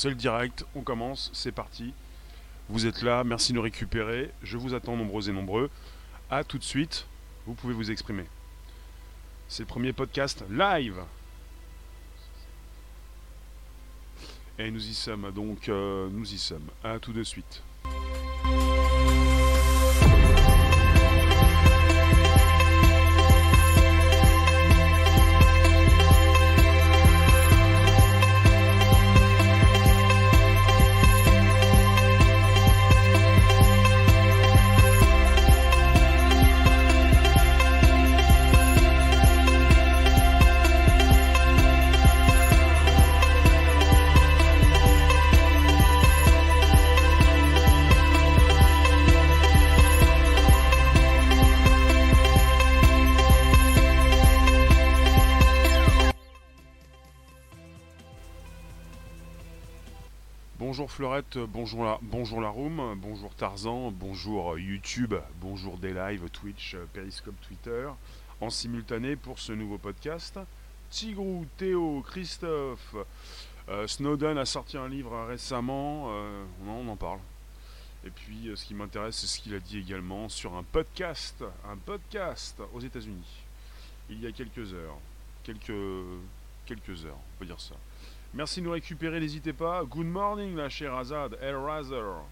C'est le direct, on commence, c'est parti. Vous êtes là, merci de nous récupérer. Je vous attends nombreux et nombreux. A tout de suite, vous pouvez vous exprimer. C'est le premier podcast live. Et nous y sommes, donc euh, nous y sommes. A tout de suite. Bonjour Fleurette, bonjour la, bonjour la room, bonjour Tarzan, bonjour YouTube, bonjour des lives Twitch, Periscope, Twitter, en simultané pour ce nouveau podcast. Tigrou, Théo, Christophe, euh, Snowden a sorti un livre récemment, euh, on en parle. Et puis euh, ce qui m'intéresse, c'est ce qu'il a dit également sur un podcast, un podcast aux États-Unis, il y a quelques heures, quelques, quelques heures, on peut dire ça. Merci de nous récupérer, n'hésitez pas. Good morning, la chère Azad, El Razer,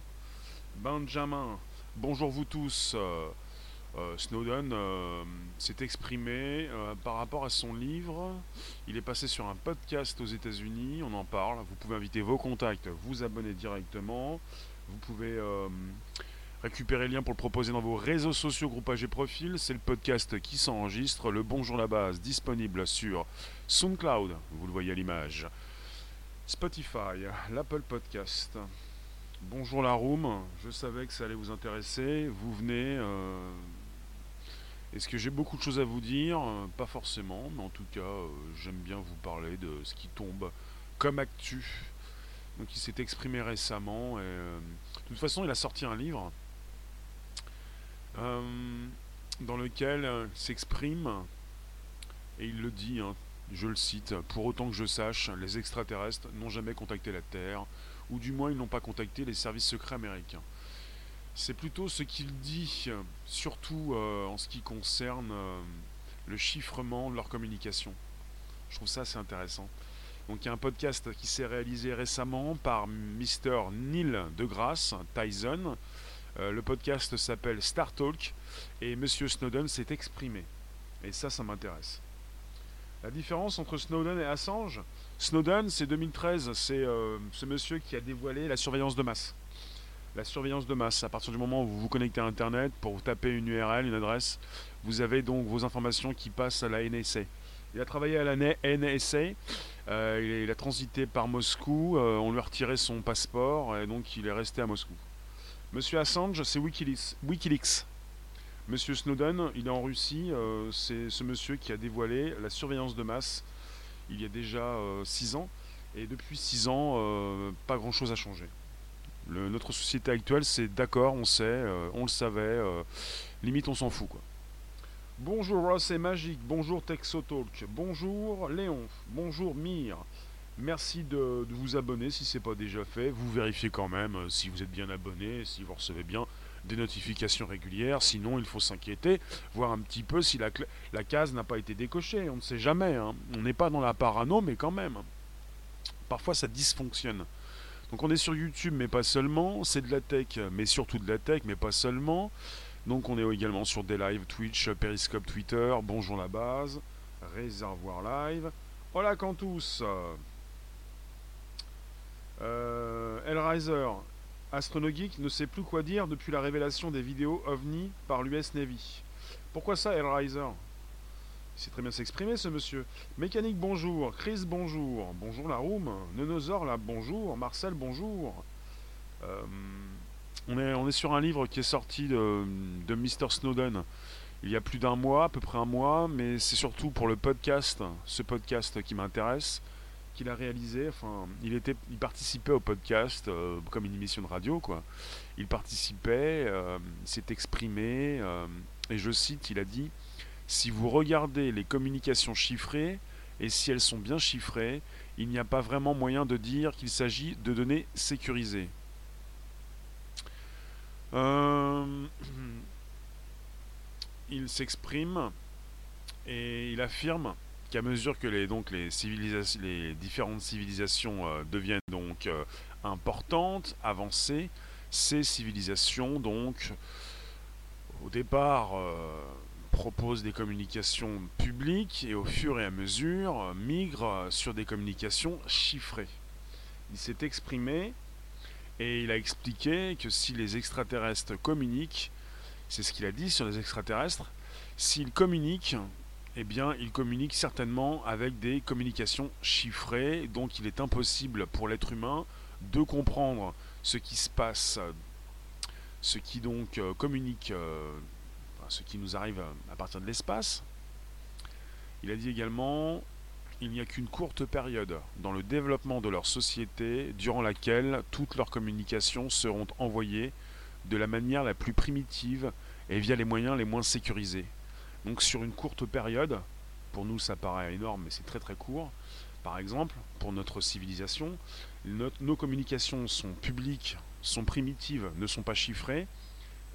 Benjamin. Bonjour vous tous. Euh, euh, Snowden euh, s'est exprimé par rapport à son livre. Il est passé sur un podcast aux États-Unis. On en parle. Vous pouvez inviter vos contacts, vous abonner directement. Vous pouvez récupérer le lien pour le proposer dans vos réseaux sociaux, groupages et profils. C'est le podcast qui s'enregistre. Le Bonjour la base disponible sur SoundCloud. Vous le voyez à l'image. Spotify, l'Apple Podcast. Bonjour la room, je savais que ça allait vous intéresser. Vous venez. euh, Est-ce que j'ai beaucoup de choses à vous dire? Euh, Pas forcément, mais en tout cas, euh, j'aime bien vous parler de ce qui tombe comme actu. Donc il s'est exprimé récemment de toute façon il a sorti un livre dans lequel il s'exprime et il le dit, hein, je le cite, pour autant que je sache, les extraterrestres n'ont jamais contacté la Terre, ou du moins ils n'ont pas contacté les services secrets américains. C'est plutôt ce qu'il dit, euh, surtout euh, en ce qui concerne euh, le chiffrement de leur communication. Je trouve ça assez intéressant. Donc il y a un podcast qui s'est réalisé récemment par Mr. Neil deGrasse Tyson. Le podcast s'appelle Star Talk et Monsieur Snowden s'est exprimé. Et ça, ça m'intéresse. La différence entre Snowden et Assange, Snowden, c'est 2013, c'est euh, ce monsieur qui a dévoilé la surveillance de masse. La surveillance de masse, à partir du moment où vous vous connectez à Internet, pour taper une URL, une adresse, vous avez donc vos informations qui passent à la NSA. Il a travaillé à la NSA, euh, il, a, transité par Moscou, euh, on lui a retiré son passeport, et donc il est resté à Moscou. Monsieur Assange, c'est. Wikileaks. Monsieur Snowden, il est en Russie, euh, c'est ce monsieur qui a dévoilé la surveillance de masse il y a déjà 6 ans. Et depuis 6 ans, euh, pas grand-chose a changé. Notre société actuelle, c'est d'accord, on sait, euh, on le savait, euh, limite on s'en fout. Bonjour Ross et Magique, bonjour Texotalk, bonjour Léon, bonjour Mire. Merci de, de vous abonner si ce n'est pas déjà fait. Vous vérifiez quand même euh, si vous êtes bien abonné, si vous recevez bien des notifications régulières. Sinon, il faut s'inquiéter, voir un petit peu si la, la case n'a pas été décochée. On ne sait jamais. hein. On n'est pas dans la parano, mais quand même. Parfois, ça dysfonctionne. Donc, on est sur YouTube, mais pas seulement. C'est de la tech, mais surtout de la tech, mais pas seulement. Donc, on est également sur des lives Twitch, Periscope, Twitter. Bonjour la base. Réservoir live. Hola Cantus. Euh, Hellraiser. Astronogeek ne sait plus quoi dire depuis la révélation des vidéos OVNI par l'US Navy. Pourquoi ça, Hellraiser? Il sait très bien s'exprimer, ce monsieur. Mécanique, bonjour. Chris, bonjour. Bonjour, la room. Là, bonjour. Marcel, bonjour. Euh, on, est, on est sur un livre qui est sorti de, de Mr. Snowden il y a plus d'un mois, à peu près un mois, mais c'est surtout pour le podcast, ce podcast qui m'intéresse qu'il a réalisé. Enfin, il était, il participait au podcast euh, comme une émission de radio, quoi. Il participait, euh, il s'est exprimé, euh, et je cite, il a dit si vous regardez les communications chiffrées et si elles sont bien chiffrées, il n'y a pas vraiment moyen de dire qu'il s'agit de données sécurisées. Euh, il s'exprime et il affirme qu'à mesure que les, donc, les, civilisations, les différentes civilisations euh, deviennent donc euh, importantes, avancées, ces civilisations donc au départ proposent des communications publiques et au fur et à mesure migrent sur des communications chiffrées. Il s'est exprimé et il a expliqué que si les extraterrestres communiquent, c'est ce qu'il a dit sur les extraterrestres, s'ils communiquent, eh bien, ils communiquent certainement avec des communications chiffrées, donc il est impossible pour l'être humain de comprendre ce qui se passe, ce qui donc euh, communique, euh, ce qui nous arrive à partir de l'espace. Il a dit également il n'y a qu'une courte période dans le développement de leur société durant laquelle toutes leurs communications seront envoyées de la manière la plus primitive et via les moyens les moins sécurisés. Donc sur une courte période, pour nous ça paraît énorme mais c'est très très court, par exemple, pour notre civilisation, nos communications sont publiques, sont primitives, ne sont pas chiffrées,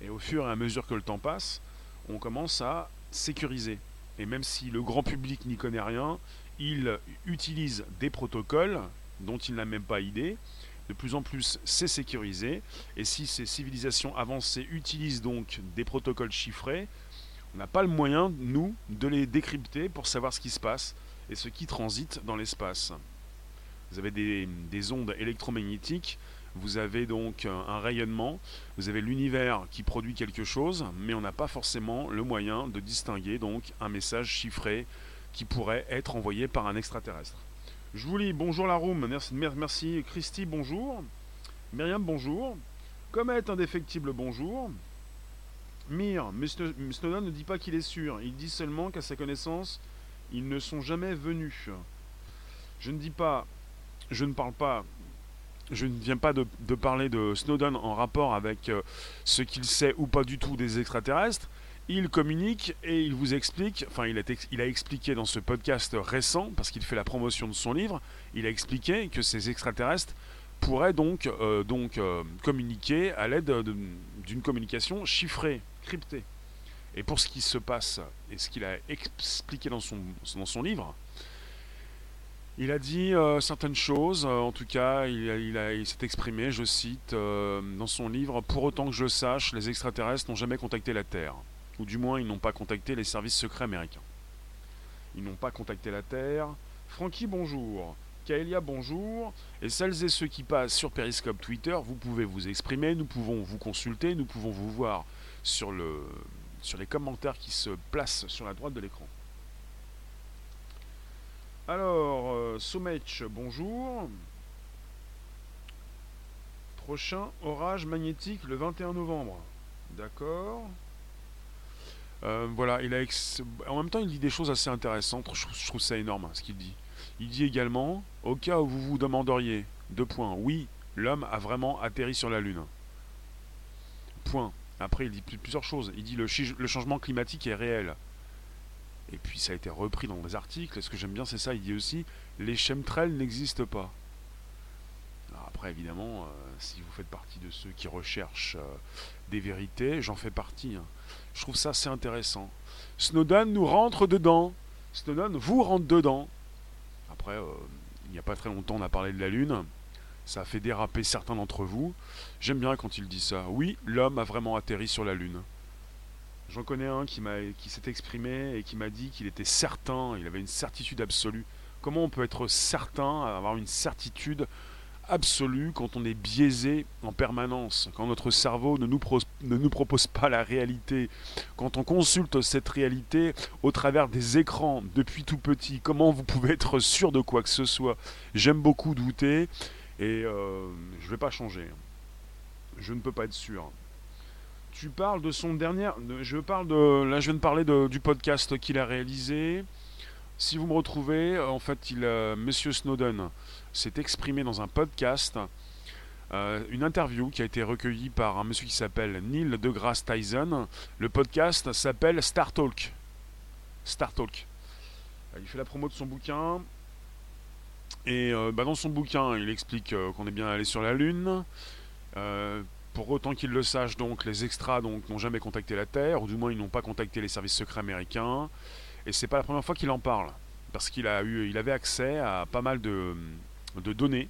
et au fur et à mesure que le temps passe, on commence à sécuriser. Et même si le grand public n'y connaît rien, il utilise des protocoles dont il n'a même pas idée. De plus en plus, c'est sécurisé. Et si ces civilisations avancées utilisent donc des protocoles chiffrés, on n'a pas le moyen, nous, de les décrypter pour savoir ce qui se passe et ce qui transite dans l'espace. Vous avez des, des, ondes électromagnétiques, vous avez donc un rayonnement, vous avez l'univers qui produit quelque chose, mais on n'a pas forcément le moyen de distinguer donc un message chiffré qui pourrait être envoyé par un extraterrestre. Je vous lis bonjour la room, merci, merci Christy, bonjour. Myriam, bonjour. Comet indéfectible, bonjour. Mir, Snowden ne dit pas qu'il est sûr, il dit seulement qu'à sa connaissance, ils ne sont jamais venus. Je ne dis pas, je ne parle pas, je ne viens pas de, parler de Snowden en rapport avec euh, ce qu'il sait ou pas du tout des extraterrestres. Il communique et il vous explique, enfin il a, expliqué dans ce podcast récent, parce qu'il fait la promotion de son livre, il a expliqué que ces extraterrestres pourraient donc, euh, euh, communiquer à l'aide d'une communication chiffrée, Et pour ce qui se passe et ce qu'il a expliqué dans son, livre, il a dit euh, certaines choses, en tout cas, il, s'est exprimé, je cite, dans son livre Pour autant que je sache, les extraterrestres n'ont jamais contacté la Terre ou du moins ils n'ont pas contacté les services secrets américains. Ils n'ont pas contacté la Terre. Frankie, bonjour. Kaelia, bonjour. Et celles et ceux qui passent sur Periscope Twitter, vous pouvez vous exprimer, nous pouvons vous consulter, nous pouvons vous voir sur, le, sur les commentaires qui se placent sur la droite de l'écran. Alors, euh, bonjour. Prochain orage magnétique le 21 novembre. D'accord. Euh, voilà, il a en même temps, il dit des choses assez intéressantes. Je, trouve ça énorme hein, ce qu'il dit. Il dit également, au cas où vous vous demanderiez, deux points, oui, l'homme a vraiment atterri sur la Lune. Point. Après, il dit plusieurs choses. Il dit le, le changement climatique est réel. Et puis ça a été repris dans des articles. Ce que j'aime bien, c'est ça. Il dit aussi les chemtrails n'existent pas. après, évidemment, euh, si vous faites partie de ceux qui recherchent euh, des vérités, j'en fais partie. Hein. Je trouve ça assez intéressant. Snowden nous rentre dedans. Snowden vous rentre dedans. Après, euh, il n'y a pas très longtemps, on a parlé de la Lune. Ça a fait déraper certains d'entre vous. J'aime bien quand il dit ça. Oui, l'homme a vraiment atterri sur la Lune. J'en connais un qui, s'est exprimé et qui m'a dit qu'il était certain, il avait une certitude absolue. Comment on peut être certain, avoir une certitude absolue quand on est biaisé en permanence, quand notre cerveau ne nous, ne nous propose pas la réalité, quand on consulte cette réalité au travers des écrans depuis tout petit, comment vous pouvez être sûr de quoi que ce soit? J'aime beaucoup douter et euh, je ne vais pas changer. Je ne peux pas être sûr. Tu parles de son dernier. Je parle de. Là, je viens de parler du podcast qu'il a réalisé. Si vous me retrouvez, en fait, il, euh, Monsieur Snowden s'est exprimé dans un podcast, euh, une interview qui a été recueillie par un monsieur qui s'appelle Neil deGrasse Tyson. Le podcast s'appelle Star Talk. Star Talk. Il fait la promo de son bouquin. Et euh, bah, dans son bouquin, il explique euh, qu'on est bien allé sur la Lune. pour autant qu'il le sache, donc, les extras n'ont jamais contacté la Terre, ou du moins ils n'ont pas contacté les services secrets américains. Et c'est pas la première fois qu'il en parle, parce qu'il il avait accès à pas mal de, données.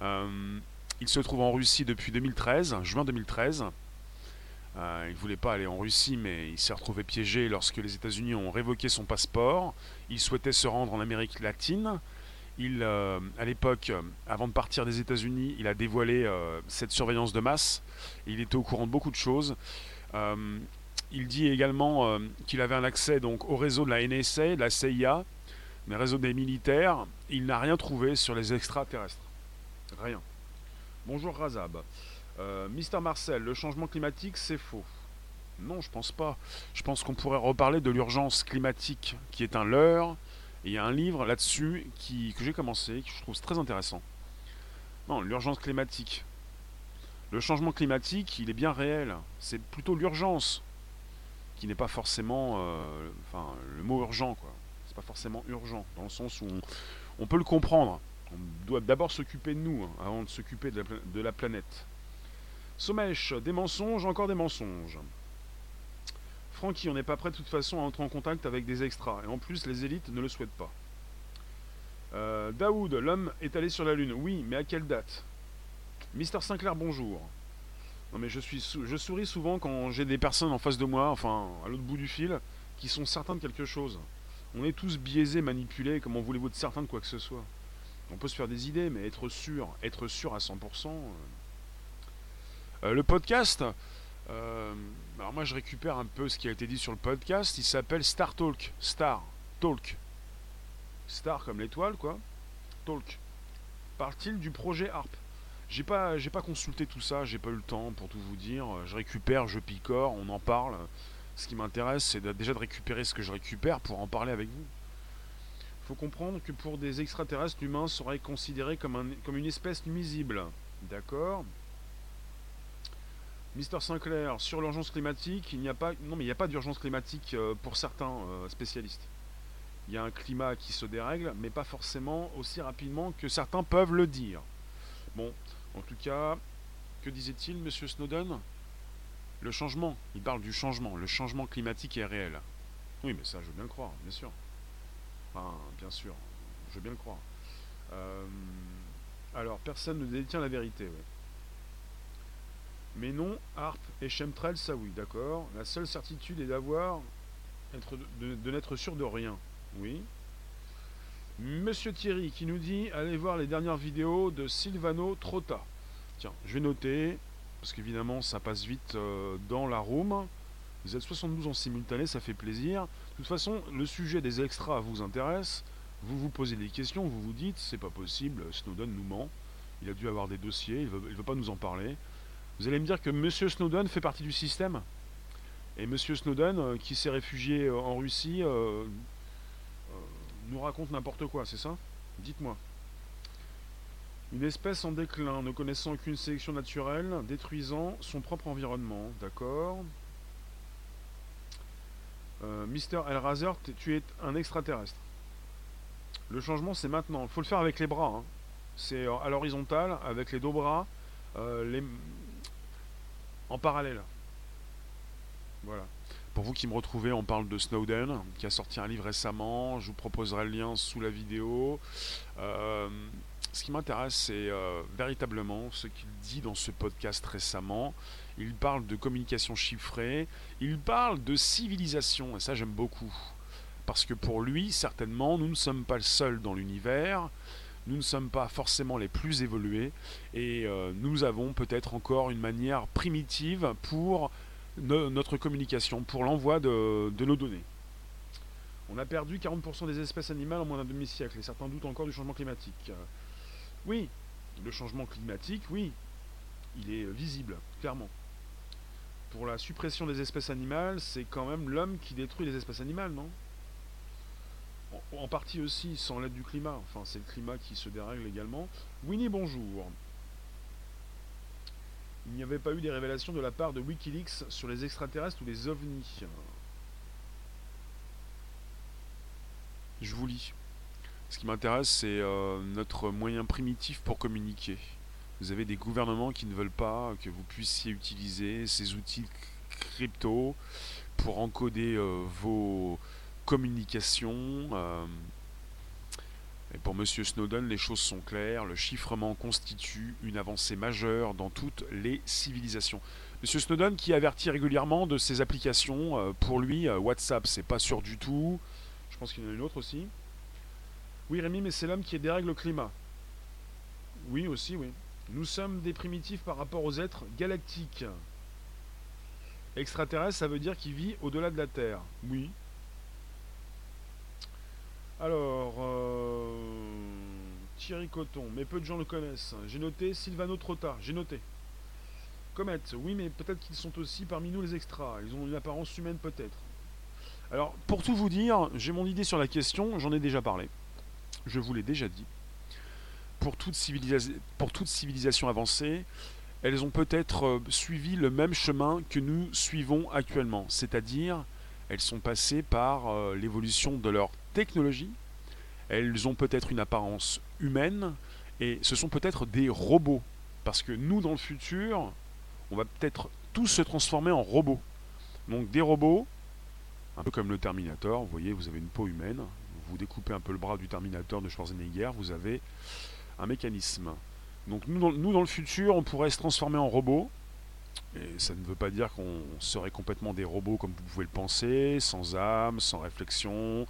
il se trouve en Russie depuis 2013, juin 2013. Euh, il ne voulait pas aller en Russie, mais il s'est retrouvé piégé lorsque les États-Unis ont révoqué son passeport. Il souhaitait se rendre en Amérique latine. Il, euh, à l'époque, avant de partir des États-Unis, il a dévoilé euh, cette surveillance de masse. il était au courant de beaucoup de choses. il dit également qu'il avait un accès donc au réseau de la NSA, de la CIA, mais réseau des militaires. Il n'a rien trouvé sur les extraterrestres. Rien. Bonjour Razab. Euh, Mister Marcel, le changement climatique, c'est faux. Non, je pense pas. Je pense qu'on pourrait reparler de l'urgence climatique qui est un leurre. Et il y a un livre là-dessus que j'ai commencé, que je trouve très intéressant. Non, l'urgence climatique. Le changement climatique, il est bien réel. C'est plutôt l'urgence qui n'est pas forcément, euh, enfin, le mot urgent, quoi. C'est pas forcément urgent dans le sens où on, peut le comprendre. On doit d'abord s'occuper de nous hein, avant de s'occuper de la planète. Sommèche, des mensonges, encore des mensonges. Francky, on n'est pas prêt de toute façon à entrer en contact avec des extras. Et en plus, les élites ne le souhaitent pas. Euh, Daoud, l'homme est allé sur la Lune. Oui, mais à quelle date? Mister Sinclair, bonjour. Non mais je, souris souvent quand j'ai des personnes en face de moi, enfin à l'autre bout du fil, qui sont certains de quelque chose. On est tous biaisés, manipulés, comment voulez-vous être certain de quoi que ce soit? On peut se faire des idées, mais être sûr, être sûr à 100%... Euh, le podcast, euh, alors moi je récupère un peu ce qui a été dit sur le podcast. Il s'appelle Star Talk. Star Talk. Star comme l'étoile, quoi. Talk. Parle-t-il du projet ARP J'ai pas, j'ai pas consulté tout ça, j'ai pas eu le temps pour tout vous dire. Je récupère, je picore, on en parle. Ce qui m'intéresse, c'est déjà de récupérer ce que je récupère pour en parler avec vous. Il faut comprendre que pour des extraterrestres, l'humain serait considéré comme, un, comme une espèce nuisible. D'accord? Mister Sinclair, sur l'urgence climatique, il n'y a pas, non mais il n'y a pas d'urgence climatique euh, pour certains euh, spécialistes. Il y a un climat qui se dérègle, mais pas forcément aussi rapidement que certains peuvent le dire. Bon, en tout cas, que disait-il, Monsieur Snowden? Le changement. Il parle du changement. Le changement climatique est réel. Oui, mais ça, je veux bien le croire, bien sûr. Enfin, bien sûr, je veux bien le croire. Euh, alors, personne ne détient la vérité. oui. Mais non, Harp et Chemtrail, ça oui, d'accord. La seule certitude est d'avoir, de, n'être sûr de rien. Oui. Monsieur Thierry qui nous dit allez voir les dernières vidéos de Silvano Trotta. Tiens, je vais noter, parce qu'évidemment ça passe vite euh, dans la room. Vous êtes 72 en simultané, ça fait plaisir. De toute façon, le sujet des extras vous intéresse. Vous vous posez des questions, vous vous dites c'est pas possible, Snowden nous ment. Il a dû avoir des dossiers, il ne veut pas nous en parler. Vous allez me dire que M. Snowden fait partie du système Et M. Snowden, euh, qui s'est réfugié euh, en Russie, euh, nous raconte n'importe quoi, c'est ça? Dites-moi. Une espèce en déclin, ne connaissant aucune sélection naturelle, détruisant son propre environnement, d'accord? Mister Elrazer, tu es un extraterrestre. Le changement, c'est maintenant. Il faut le faire avec les bras. Hein. C'est à l'horizontale, avec les deux bras. En parallèle. Voilà. Pour vous qui me retrouvez, on parle de Snowden, qui a sorti un livre récemment. Je vous proposerai le lien sous la vidéo. Euh, ce qui m'intéresse, c'est euh, véritablement ce qu'il dit dans ce podcast récemment. Il parle de communication chiffrée, il parle de civilisation, et ça j'aime beaucoup. Parce que pour lui, certainement, nous ne sommes pas le seul dans l'univers nous ne sommes pas forcément les plus évolués et euh, nous avons peut-être encore une manière primitive pour notre communication, pour l'envoi de, nos données. On a perdu 40% des espèces animales en moins d'un demi-siècle et certains doutent encore du changement climatique. oui, le changement climatique, oui, il est visible, clairement. Pour la suppression des espèces animales, c'est quand même l'homme qui détruit les espèces animales, non? En partie aussi sans l'aide du climat. Enfin, c'est le climat qui se dérègle également. Winnie, bonjour. Il n'y avait pas eu des révélations de la part de Wikileaks sur les extraterrestres ou les ovnis. Je vous lis. Ce qui m'intéresse, c'est euh, notre moyen primitif pour communiquer. Vous avez des gouvernements qui ne veulent pas que vous puissiez utiliser ces outils crypto pour encoder euh, vos communications. Euh. et pour M. Snowden, les choses sont claires. Le chiffrement constitue une avancée majeure dans toutes les civilisations. M. Snowden qui avertit régulièrement de ses applications. pour lui, WhatsApp, c'est pas sûr du tout. Je pense qu'il y en a une autre aussi. Oui, Rémi, mais c'est l'homme qui dérègle le climat. Oui, aussi, oui. Nous sommes des primitifs par rapport aux êtres galactiques. Extraterrestre, ça veut dire qu'il vit au-delà de la Terre. Oui. Alors, euh, Thierry Coton, mais peu de gens le connaissent. J'ai noté Silvano Trotta, j'ai noté. Comet, oui, mais peut-être qu'ils sont aussi parmi nous les extras. Ils ont une apparence humaine peut-être. Alors, pour tout vous dire, j'ai mon idée sur la question, j'en ai déjà parlé je vous l'ai déjà dit, pour toute, pour toute civilisation avancée, elles ont peut-être euh, suivi le même chemin que nous suivons actuellement, c'est-à-dire elles sont passées par euh, l'évolution de leur technologie, elles ont peut-être une apparence humaine, et ce sont peut-être des robots, parce que nous, dans le futur, on va peut-être tous se transformer en robots. Donc des robots, un peu comme le Terminator, vous voyez, vous avez une peau humaine, vous découpez un peu le bras du Terminator de Schwarzenegger, vous avez un mécanisme. Donc nous dans, nous, dans le futur, on pourrait se transformer en robot. Et ça ne veut pas dire qu'on serait complètement des robots comme vous pouvez le penser, sans âme, sans réflexion,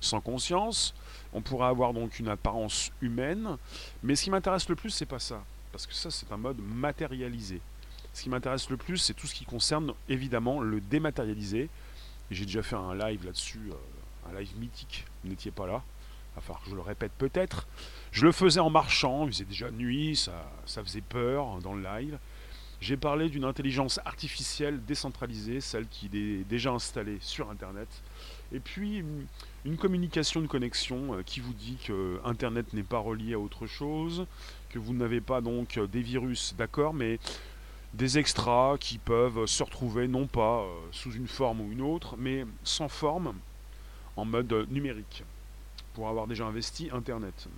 sans conscience. On pourrait avoir donc une apparence humaine. Mais ce qui m'intéresse le plus, c'est pas ça. Parce que ça, c'est un mode matérialisé. Ce qui m'intéresse le plus, c'est tout ce qui concerne évidemment le dématérialisé. J'ai déjà fait un live là-dessus. Euh, un live mythique, vous n'étiez pas là, il va que je le répète peut-être. Je le faisais en marchant, il faisait déjà nuit, ça, ça faisait peur dans le live. J'ai parlé d'une intelligence artificielle décentralisée, celle qui est déjà installée sur Internet. Et puis une communication, une connexion euh, qui vous dit que Internet n'est pas relié à autre chose, que vous n'avez pas donc des virus, d'accord, mais des extras qui peuvent se retrouver non pas euh, sous une forme ou une autre, mais sans forme, en mode numérique, pour avoir déjà investi Internet.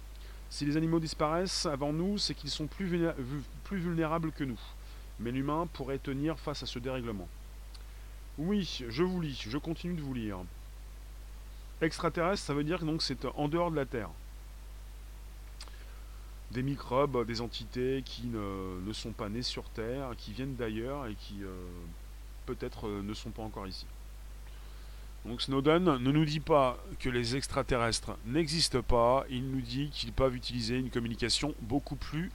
Si les animaux disparaissent avant nous, c'est qu'ils sont plus vulnérables que nous. Mais l'humain pourrait tenir face à ce dérèglement. Oui, je vous lis, je continue de vous lire. Extraterrestre, ça veut dire que c'est en dehors de la Terre. Des microbes, des entités qui ne, sont pas nées sur Terre, qui viennent d'ailleurs et qui euh, peut-être euh, ne sont pas encore ici. Donc Snowden ne nous dit pas que les extraterrestres n'existent pas, il nous dit qu'ils peuvent utiliser une communication beaucoup plus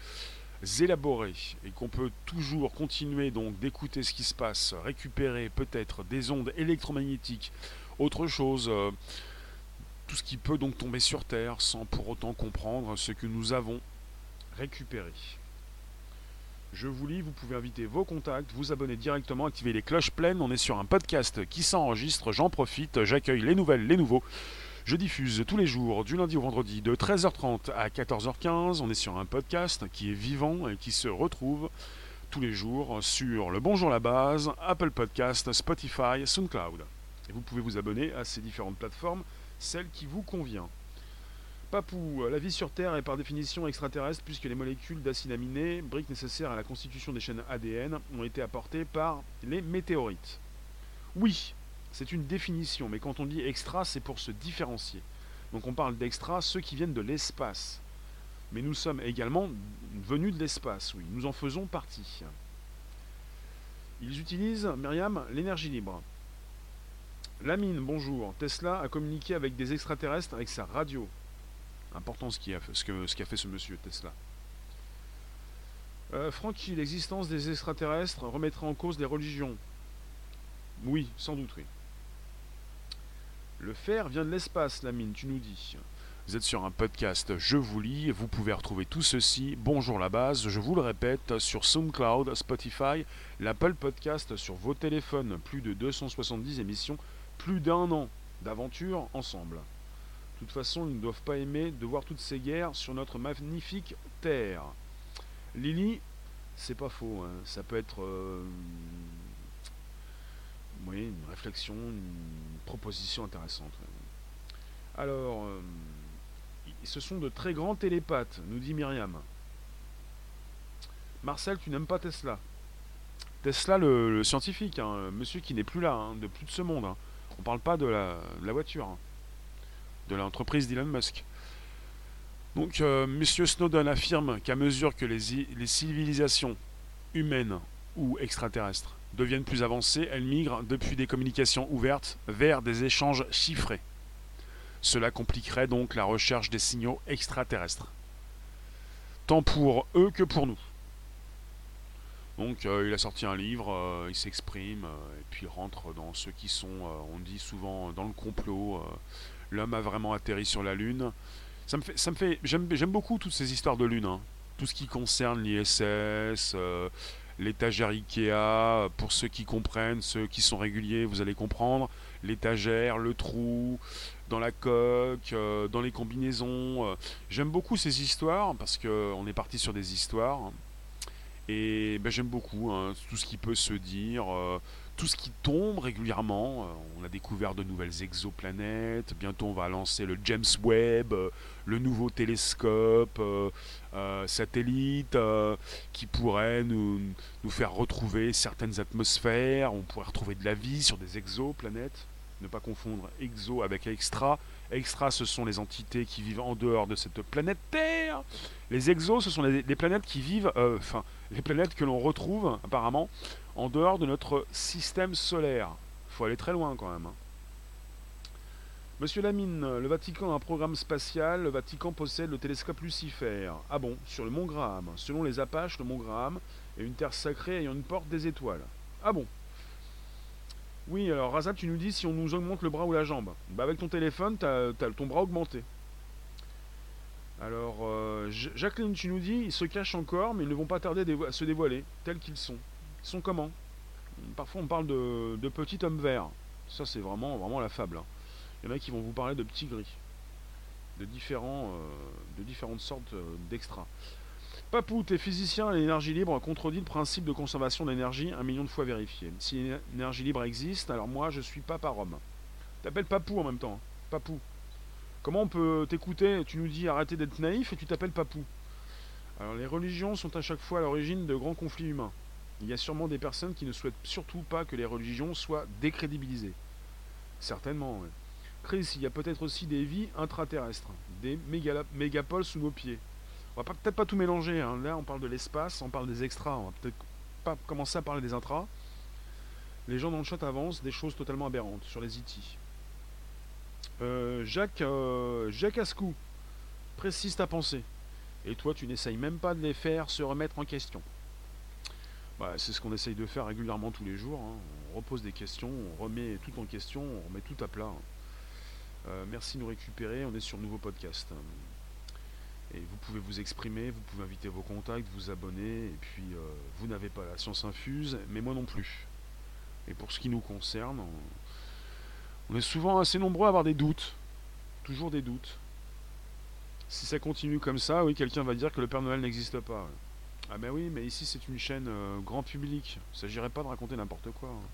élaborée et qu'on peut toujours continuer donc d'écouter ce qui se passe, récupérer peut-être des ondes électromagnétiques, autre chose, euh, tout ce qui peut donc tomber sur Terre sans pour autant comprendre ce que nous avons récupéré. Je vous lis, vous pouvez inviter vos contacts, vous abonner directement, activer les cloches pleines. On est sur un podcast qui s'enregistre, j'en profite, j'accueille les nouvelles, les nouveaux. Je diffuse tous les jours, du lundi au vendredi, de 13h30 à 14h15. On est sur un podcast qui est vivant et qui se retrouve tous les jours sur le Bonjour la base, Apple Podcast, Spotify, SoundCloud. Et vous pouvez vous abonner à ces différentes plateformes, celle qui vous convient. Papou, la vie sur Terre est par définition extraterrestre puisque les molécules d'acides aminés, briques nécessaires à la constitution des chaînes ADN, ont été apportées par les météorites. Oui, c'est une définition, mais quand on dit extra, c'est pour se différencier. Donc on parle d'extra, ceux qui viennent de l'espace. Mais nous sommes également venus de l'espace, oui, nous en faisons partie. Ils utilisent, Myriam, l'énergie libre. Lamine, bonjour. Tesla a communiqué avec des extraterrestres avec sa radio. Important ce qu'a fait ce monsieur Tesla. Euh, l'existence des extraterrestres remettrait en cause les religions. Oui, sans doute, oui. Le fer vient de l'espace, la mine, tu nous dis. Vous êtes sur un podcast Je vous lis, vous pouvez retrouver tout ceci, bonjour la base, je vous le répète, sur SoundCloud, Spotify, l'Apple Podcast sur vos téléphones, plus de 270 émissions, plus d'un an d'aventure ensemble. De toute façon, ils ne doivent pas aimer de voir toutes ces guerres sur notre magnifique terre. Lily, c'est pas faux. Hein. Ça peut être euh, une réflexion, une proposition intéressante. Alors, euh, ce sont de très grands télépathes, nous dit Myriam. Marcel, tu n'aimes pas Tesla? Tesla, le, scientifique, hein, monsieur qui n'est plus là, hein, de plus de ce monde. Hein. On ne parle pas de la, voiture, de l'entreprise d'Elon Musk. Donc, euh, monsieur Snowden affirme qu'à mesure que les civilisations humaines ou extraterrestres deviennent plus avancées, elles migrent depuis des communications ouvertes vers des échanges chiffrés. Cela compliquerait donc la recherche des signaux extraterrestres, tant pour eux que pour nous. Donc euh, il a sorti un livre, euh, il s'exprime, euh, et puis il rentre dans ceux qui sont, on dit souvent, dans le complot. L'homme a vraiment atterri sur la Lune. Ça me fait, ça me fait, j'aime, beaucoup toutes ces histoires de Lune. Hein. Tout ce qui concerne l'ISS, l'étagère Ikea, pour ceux qui comprennent, ceux qui sont réguliers, vous allez comprendre. L'étagère, le trou, dans la coque, dans les combinaisons. J'aime beaucoup ces histoires parce qu'on est parti sur des histoires. Et ben, j'aime beaucoup hein, tout ce qui peut se dire, euh, tout ce qui tombe régulièrement. Euh, on a découvert de nouvelles exoplanètes. Bientôt, on va lancer le James Webb, euh, le nouveau télescope satellite qui pourrait nous, nous faire retrouver certaines atmosphères. On pourrait retrouver de la vie sur des exoplanètes. Ne pas confondre exo avec extra. Extra, ce sont les entités qui vivent en dehors de cette planète Terre. Les exos, ce sont les, planètes qui vivent, enfin, les planètes que l'on retrouve apparemment en dehors de notre système solaire. Faut aller très loin quand même. Hein. Monsieur Lamine, le Vatican a un programme spatial. Le Vatican possède le télescope Lucifer. Ah bon, sur le mont Graham. Selon les Apaches, le mont Graham est une terre sacrée ayant une porte des étoiles. Ah bon oui, alors Razat, tu nous dis si on nous augmente le bras ou la jambe. Bah avec ton téléphone, t'as as ton bras augmenté. Alors, euh, Jacqueline, tu nous dis, ils se cachent encore, mais ils ne vont pas tarder à se dévoiler, tels qu'ils sont. Ils sont comment? Parfois, on parle de, petits hommes verts. Ça, c'est vraiment, vraiment la fable. Hein. Il y en a qui vont vous parler de petits gris. De, différents, euh, de différentes sortes euh, d'extras. Papou, t'es physicien et l'énergie libre contredit le principe de conservation d'énergie un million de fois vérifié. Si l'énergie libre existe, alors moi je suis Papa Rome. T'appelles Papou en même temps. Hein. Papou. Comment on peut t'écouter Tu nous dis arrêtez d'être naïf et tu t'appelles Papou. Alors les religions sont à chaque fois à l'origine de grands conflits humains. Il y a sûrement des personnes qui ne souhaitent surtout pas que les religions soient décrédibilisées. Certainement, oui. Chris, il y a peut-être aussi des vies intraterrestres, des mégapoles sous nos pieds. On va peut-être pas tout mélanger. Hein. Là, on parle de l'espace, on parle des extras. On va peut-être pas commencer à parler des intras. Les gens dans le chat avancent des choses totalement aberrantes sur les IT. Euh, Jacques, euh, Jacques Ascou, précise ta pensée. Et toi, tu n'essayes même pas de les faire se remettre en question. Bah, c'est ce qu'on essaye de faire régulièrement tous les jours. Hein. On repose des questions, on remet tout en question, on remet tout à plat. Euh, merci de nous récupérer, on est sur nouveau podcast. Et vous pouvez vous exprimer, vous pouvez inviter vos contacts, vous abonner, et puis vous n'avez pas la science infuse, mais moi non plus. Et pour ce qui nous concerne, on, est souvent assez nombreux à avoir des doutes. Toujours des doutes. Si ça continue comme ça, oui, quelqu'un va dire que le Père Noël n'existe pas. Ah ben oui, mais ici c'est une chaîne euh, grand public. Il ne s'agirait pas de raconter n'importe quoi. Hein.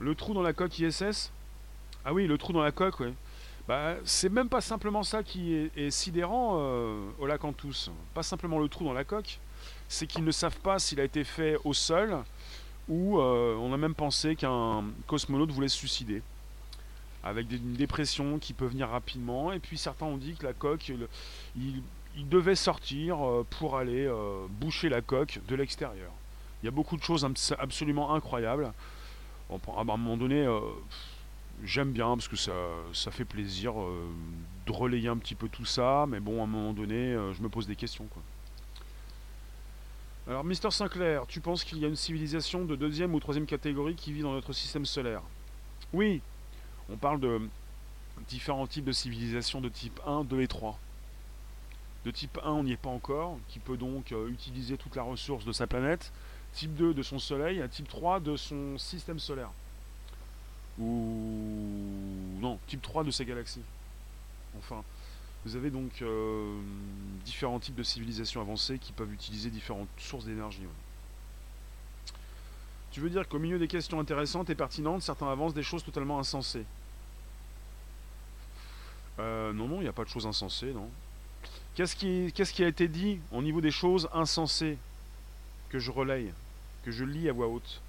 Le trou dans la coque ISS Ah oui, le trou dans la coque, oui. Bah, c'est même pas simplement ça qui est, sidérant euh, au lac en tous. Pas simplement le trou dans la coque, c'est qu'ils ne savent pas s'il a été fait au sol ou euh, on a même pensé qu'un cosmonaute voulait se suicider. Avec une dépression qui peut venir rapidement. Et puis certains ont dit que la coque, il, devait sortir euh, pour aller boucher la coque de l'extérieur. Il y a beaucoup de choses absolument incroyables. à un moment donné, j'aime bien parce que ça, fait plaisir euh, de relayer un petit peu tout ça, mais bon, à un moment donné, euh, je me pose des questions. Alors, Mister Sinclair, tu penses qu'il y a une civilisation de deuxième ou troisième catégorie qui vit dans notre système solaire? Oui, on parle de différents types de civilisations de type 1, 2 et 3. De type 1, on n'y est pas encore, qui peut donc euh, utiliser toute la ressource de sa planète. Type 2 de son soleil, type 3 de son système solaire ou non, type 3 de ces galaxies. Enfin, vous avez donc euh, différents types de civilisations avancées qui peuvent utiliser différentes sources d'énergie. Tu veux dire qu'au milieu des questions intéressantes et pertinentes, certains avancent des choses totalement insensées? Euh, non, non, il n'y a pas de choses insensées, non. Qu'est-ce qui, qu'est-ce qui a été dit au niveau des choses insensées que je relaye, que je lis à voix haute?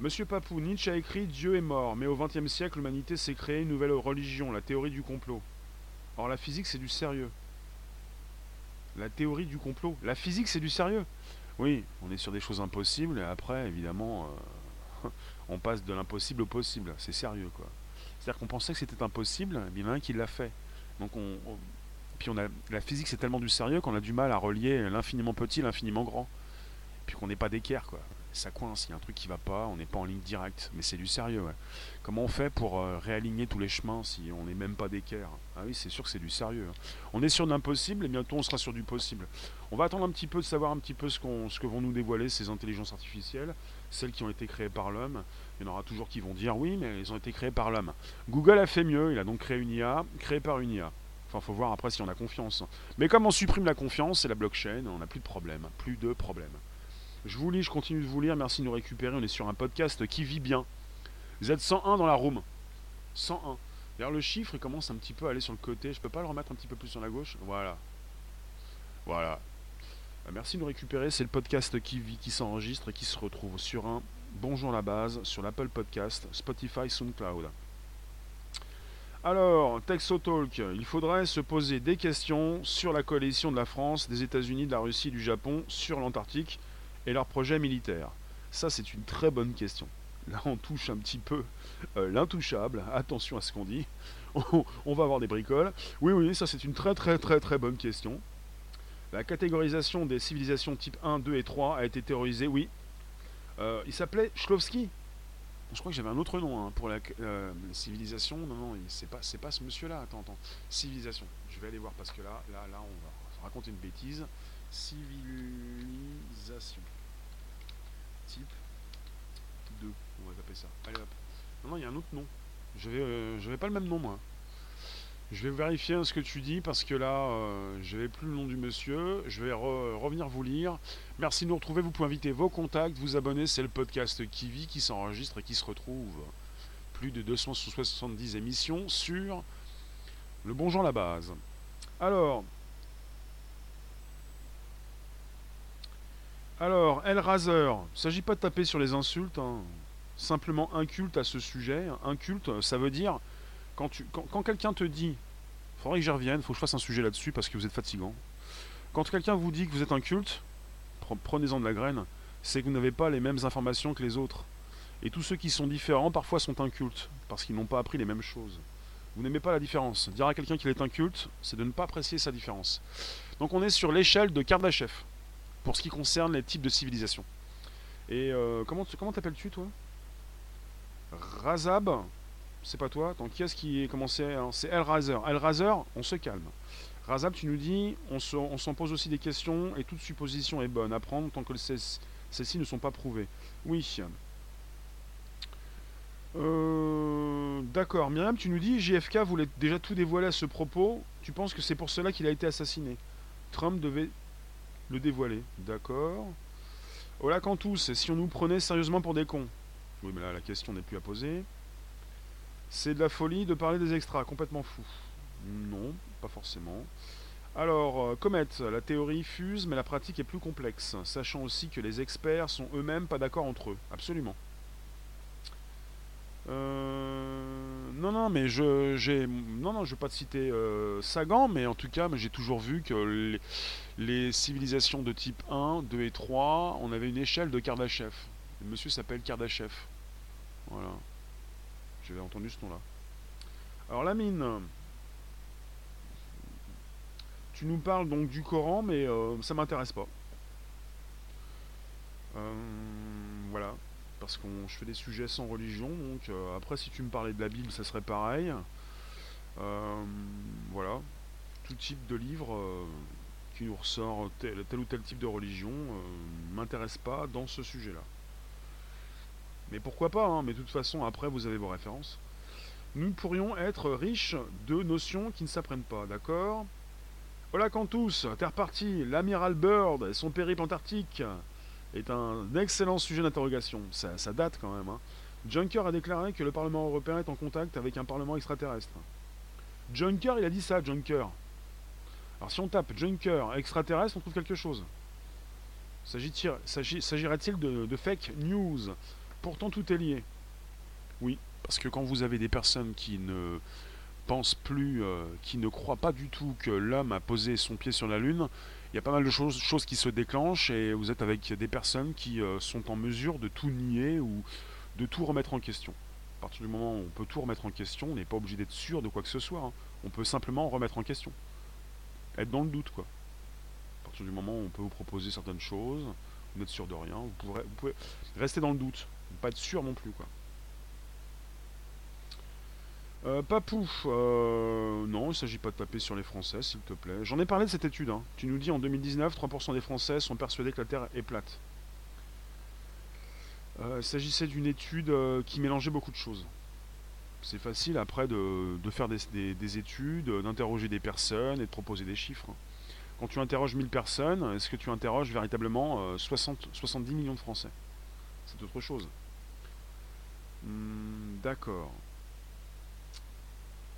Monsieur Papou, Nietzsche a écrit Dieu est mort, mais au XXe siècle, l'humanité s'est créée une nouvelle religion, la théorie du complot. Or, la physique, c'est du sérieux. La théorie du complot. La physique, c'est du sérieux. Oui, on est sur des choses impossibles, et après, évidemment, euh, on passe de l'impossible au possible. C'est sérieux, quoi. C'est-à-dire qu'on pensait que c'était impossible, mais il y en a un qui l'a fait. Donc, on, puis on a, la physique, c'est tellement du sérieux qu'on a du mal à relier l'infiniment petit, l'infiniment grand. Puis qu'on n'est pas d'équerre, quoi ça coince, il y a un truc qui va pas, on n'est pas en ligne directe, mais c'est du sérieux. Comment on fait pour euh, réaligner tous les chemins si on n'est même pas d'équerre? Ah oui, c'est sûr que c'est du sérieux. Hein. On est sur l'impossible et bientôt on sera sur du possible. On va attendre un petit peu de savoir un petit peu ce, ce que vont nous dévoiler ces intelligences artificielles, celles qui ont été créées par l'homme. Il y en aura toujours qui vont dire oui, mais elles ont été créées par l'homme. Google a fait mieux, il a donc créé une IA, créée par une IA. Enfin, faut voir après si on a confiance. Mais comme on supprime la confiance et la blockchain, on n'a plus de problème. Plus de problème. Je vous lis, je continue de vous lire. Merci de nous récupérer. On est sur un podcast qui vit bien. Vous êtes 101 dans la room. 101. D'ailleurs, le chiffre, il commence un petit peu à aller sur le côté. Je peux pas le remettre un petit peu plus sur la gauche? Voilà. Voilà. Euh, merci de nous récupérer. C'est le podcast qui vit, qui s'enregistre et qui se retrouve sur un Bonjour la base, sur l'Apple Podcast, Spotify, SoundCloud. Alors, Texotalk, il faudrait se poser des questions sur la coalition de la France, des États-Unis, de la Russie, du Japon, sur l'Antarctique et leurs projets militaires? Ça, c'est une très bonne question. Là, on touche un petit peu euh, l'intouchable. Attention à ce qu'on dit. on va avoir des bricoles. Oui, oui, ça, c'est une très, très, très, très bonne question. La catégorisation des civilisations type 1, 2 et 3 a été théorisée, oui. Euh, il s'appelait Shklovsky. Je crois que j'avais un autre nom hein, pour la euh, civilisation. Non, non, c'est pas, pas ce monsieur-là. Attends, attends. Civilisation. Je vais aller voir parce que là, là, là, on va raconter une bêtise. Civilisation type 2, on va taper ça. Allez hop. Non, non, il y a un autre nom. Je vais, euh, je vais pas le même nom, moi. Je vais vérifier ce que tu dis parce que là, euh, je n'avais plus le nom du monsieur. Je vais revenir vous lire. Merci de nous retrouver. Vous pouvez inviter vos contacts, vous abonner. C'est le podcast vit, qui s'enregistre et qui se retrouve. Plus de 270 émissions sur le Bon Jean la base. Alors, Alors, El Razer, il ne s'agit pas de taper sur les insultes, hein. simplement inculte à ce sujet. Inculte, ça veut dire, quand, quand, quelqu'un te dit, il faudrait que j'y revienne, il faut que je fasse un sujet là-dessus parce que vous êtes fatigant. Quand quelqu'un vous dit que vous êtes inculte, prenez-en de la graine, c'est que vous n'avez pas les mêmes informations que les autres. Et tous ceux qui sont différents parfois sont incultes, parce qu'ils n'ont pas appris les mêmes choses. Vous n'aimez pas la différence. Dire à quelqu'un qu'il est inculte, c'est de ne pas apprécier sa différence. Donc on est sur l'échelle de Kardashev pour ce qui concerne les types de civilisation. Et euh, comment comment t'appelles-tu toi? Razab, c'est pas toi? Donc qui est-ce qui est commencé C'est El Razer. El Razer, on se calme. Razab, tu nous dis, on s'en pose aussi des questions et toute supposition est bonne à prendre tant que celles-ci ne sont pas prouvées. Oui. Euh, D'accord. Myriam, tu nous dis, JFK voulait déjà tout dévoiler à ce propos. Tu penses que c'est pour cela qu'il a été assassiné? Trump devait le dévoiler. D'accord. Hola tous, si on nous prenait sérieusement pour des cons Oui, mais là, la question n'est plus à poser. C'est de la folie de parler des extras, complètement fou. Non, pas forcément. Alors, euh, Comet, la théorie fuse, mais la pratique est plus complexe, sachant aussi que les experts sont eux-mêmes pas d'accord entre eux. Absolument. Euh, non, non, mais je, j'ai, non, non, je veux pas te citer euh, Sagan, mais en tout cas, j'ai toujours vu que les, civilisations de type 1, 2 et 3, on avait une échelle de Kardashev. Le monsieur s'appelle Kardashev. Voilà. J'avais entendu ce nom-là. Alors la mine. Tu nous parles donc du Coran, mais euh, ça m'intéresse pas. voilà parce que je fais des sujets sans religion, donc euh, après si tu me parlais de la Bible, ça serait pareil. Euh, voilà, tout type de livre euh, qui nous ressort tel, ou tel type de religion m'intéresse pas dans ce sujet-là. Mais pourquoi pas, hein, mais de toute façon après vous avez vos références. Nous pourrions être riches de notions qui ne s'apprennent pas, d'accord? Voilà tous, Terre partie, l'amiral Bird et son périple antarctique est un excellent sujet d'interrogation. Ça, date quand même. Hein. Juncker a déclaré que le Parlement européen est en contact avec un Parlement extraterrestre. Junker, il a dit ça, Junker. Alors si on tape Junker extraterrestre, on trouve quelque chose. S'agirait-il de, fake news? Pourtant tout est lié. Oui, parce que quand vous avez des personnes qui ne pensent plus, euh, qui ne croient pas du tout que l'homme a posé son pied sur la Lune, il y a pas mal de choses, qui se déclenchent et vous êtes avec des personnes qui euh, sont en mesure de tout nier ou de tout remettre en question. À partir du moment où on peut tout remettre en question, on n'est pas obligé d'être sûr de quoi que ce soit. Hein. On peut simplement remettre en question. Être dans le doute, quoi. À partir du moment où on peut vous proposer certaines choses, vous n'êtes sûr de rien, vous pouvez rester dans le doute. Pas être sûr non plus, quoi. Euh, Papou, euh, non, il ne s'agit pas de taper sur les Français, s'il te plaît. J'en ai parlé de cette étude. Hein. Tu nous dis en 2019, 3% des Français sont persuadés que la Terre est plate. Euh, il s'agissait d'une étude qui mélangeait beaucoup de choses. C'est facile après de, faire des, études, d'interroger des personnes et de proposer des chiffres. Quand tu interroges 1000 personnes, est-ce que tu interroges véritablement 60, 70 millions de Français? C'est autre chose. Hmm, d'accord.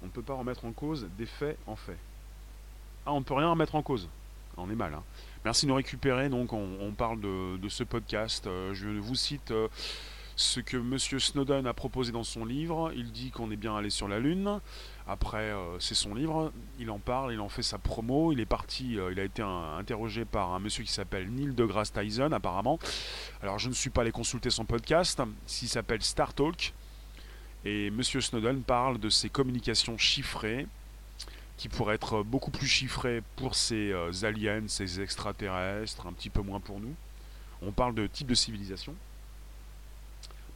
On ne peut pas remettre en cause des faits en fait. Ah, on ne peut rien remettre en cause. On est mal. Hein. Merci de nous récupérer. Donc, on, parle de, ce podcast. Euh, je vous cite euh, ce que M. Snowden a proposé dans son livre. Il dit qu'on est bien allé sur la Lune. Après, euh, c'est son livre. Il en parle, il en fait sa promo. Il est parti, il a été interrogé par un monsieur qui s'appelle Neil deGrasse Tyson, apparemment. Alors, je ne suis pas allé consulter son podcast. S'il s'appelle Star Talk. Et M. Snowden parle de ces communications chiffrées, qui pourraient être beaucoup plus chiffrées pour ces euh, aliens, ces extraterrestres, un petit peu moins pour nous. On parle de type de civilisation.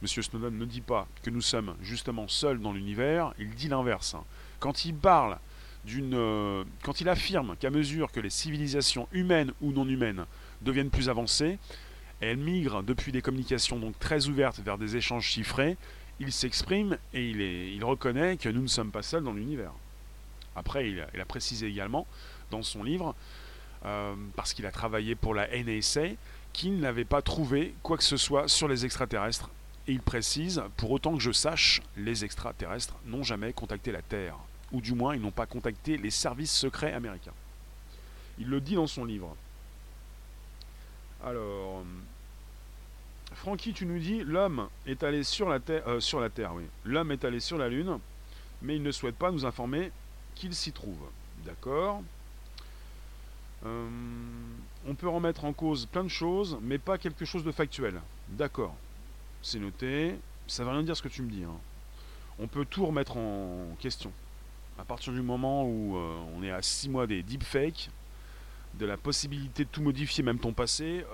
M. Snowden ne dit pas que nous sommes justement seuls dans l'univers, il dit l'inverse. Quand il parle d'une. Euh, quand il affirme qu'à mesure que les civilisations humaines ou non humaines deviennent plus avancées, elles migrent depuis des communications donc très ouvertes vers des échanges chiffrés, il s'exprime et il, reconnaît que nous ne sommes pas seuls dans l'univers. Après, il a, précisé également dans son livre, euh, parce qu'il a travaillé pour la NSA, qu'il n'avait pas trouvé quoi que ce soit sur les extraterrestres. Et il précise, pour autant que je sache, les extraterrestres n'ont jamais contacté la Terre, ou du moins ils n'ont pas contacté les services secrets américains. Il le dit dans son livre. Alors, Francky, tu nous dis, l'homme est allé sur la Terre, euh, sur la Terre, oui. L'homme est allé sur la Lune, mais il ne souhaite pas nous informer qu'il s'y trouve. D'accord. Euh, on peut remettre en cause plein de choses, mais pas quelque chose de factuel. D'accord. C'est noté. Ça ne veut rien dire ce que tu me dis. Hein. On peut tout remettre en question. À partir du moment où euh, on est à 6 mois des deepfakes, de la possibilité de tout modifier, même ton passé,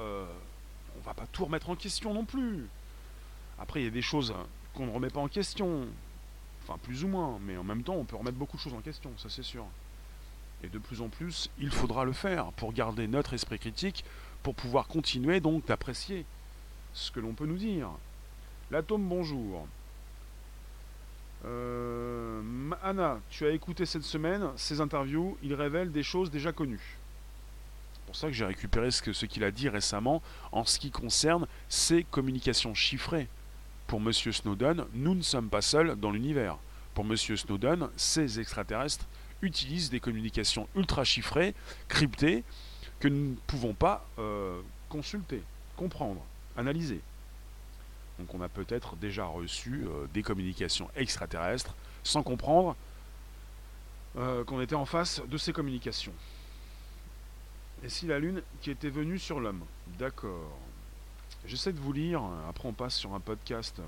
pas tout remettre en question non plus. Après, il y a des choses qu'on ne remet pas en question. Enfin, plus ou moins, mais en même temps, on peut remettre beaucoup de choses en question, ça c'est sûr. Et de plus en plus, il faudra le faire pour garder notre esprit critique, pour pouvoir continuer donc d'apprécier ce que l'on peut nous dire. L'atome, bonjour. Euh, Anna, tu as écouté cette semaine ces interviews, il révèle des choses déjà connues pour ça que j'ai récupéré ce qu'il ce qu'il a dit récemment en ce qui concerne ces communications chiffrées. Pour M. Snowden, nous ne sommes pas seuls dans l'univers. Pour M. Snowden, ces extraterrestres utilisent des communications ultra chiffrées, cryptées, que nous ne pouvons pas euh, consulter, comprendre, analyser. Donc on a peut-être déjà reçu euh, des communications extraterrestres sans comprendre euh, qu'on était en face de ces communications. Et si la Lune qui était venue sur l'homme D'accord. J'essaie de vous lire, après on passe sur un podcast. Euh,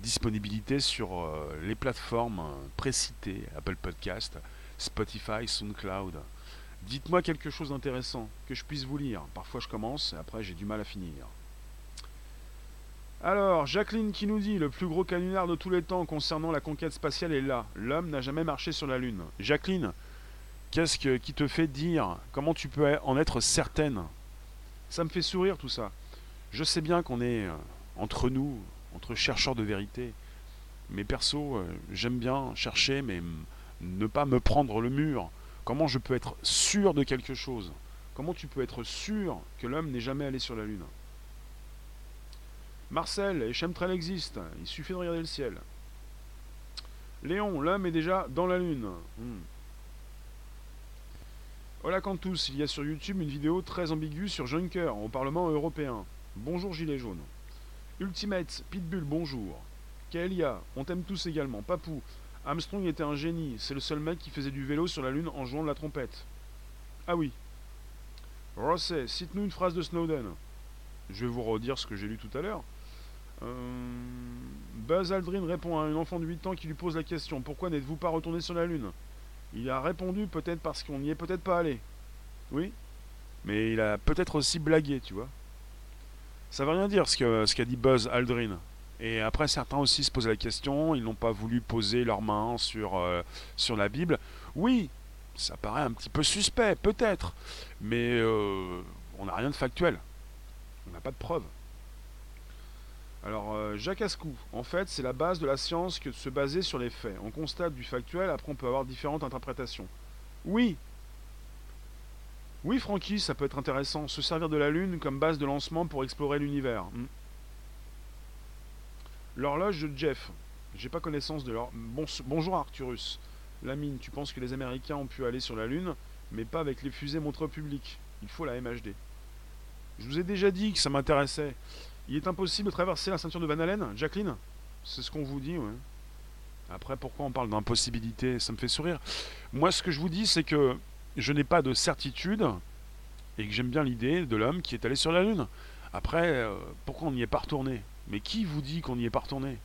disponibilité sur euh, les plateformes euh, précitées, Apple Podcast, Spotify, SoundCloud. Dites-moi quelque chose d'intéressant, que je puisse vous lire. Parfois je commence et après j'ai du mal à finir. Alors, Jacqueline qui nous dit le plus gros canular de tous les temps concernant la conquête spatiale est là. L'homme n'a jamais marché sur la Lune. Jacqueline, Qu'est-ce qui te fait dire? Comment tu peux en être certaine? Ça me fait sourire tout ça. Je sais bien qu'on est euh, entre nous, entre chercheurs de vérité. Mais perso, euh, j'aime bien chercher, mais ne pas me prendre le mur. Comment je peux être sûr de quelque chose? Comment tu peux être sûr que l'homme n'est jamais allé sur la Lune? Marcel, les chemtrails existent, il suffit de regarder le ciel. Léon, l'homme est déjà dans la Lune. Hmm. Hola Cantus, il y a sur YouTube une vidéo très ambiguë sur Juncker au Parlement européen. Bonjour Gilet jaune. Ultimate, Pitbull, bonjour. Kaelia, on t'aime tous également. Papou, Armstrong était un génie, c'est le seul mec qui faisait du vélo sur la Lune en jouant de la trompette. Ah oui. Rosset, cite-nous une phrase de Snowden. Je vais vous redire ce que j'ai lu tout à l'heure. Euh, Buzz Aldrin répond à un enfant de 8 ans qui lui pose la question Pourquoi n'êtes-vous pas retourné sur la Lune? Il a répondu peut-être parce qu'on n'y est peut-être pas allé. Oui Mais il a peut-être aussi blagué, tu vois. Ça veut rien dire ce qu'a ce dit Buzz Aldrin. Et après, certains aussi se posent la question ils n'ont pas voulu poser leurs mains sur, euh, sur la Bible. Oui, ça paraît un petit peu suspect, peut-être. Mais euh, on n'a rien de factuel. On n'a pas de preuves. Alors, euh, Jacques Ascou, en fait, c'est la base de la science que de se baser sur les faits. On constate du factuel, après on peut avoir différentes interprétations. Oui. Oui, Francky, ça peut être intéressant. Se servir de la Lune comme base de lancement pour explorer l'univers. Hmm. L'horloge de Jeff. J'ai pas connaissance de leur. bonjour Arcturus. Lamine, tu penses que les Américains ont pu aller sur la Lune, mais pas avec les fusées montre public. Il faut la MHD. Je vous ai déjà dit que ça m'intéressait. Il est impossible de traverser la ceinture de Van Allen, Jacqueline? C'est ce qu'on vous dit, ouais. Après, pourquoi on parle d'impossibilité? Ça me fait sourire. Moi, ce que je vous dis, c'est que je n'ai pas de certitude et que j'aime bien l'idée de l'homme qui est allé sur la Lune. Après, euh, pourquoi on n'y est pas retourné? Mais qui vous dit qu'on n'y est pas retourné?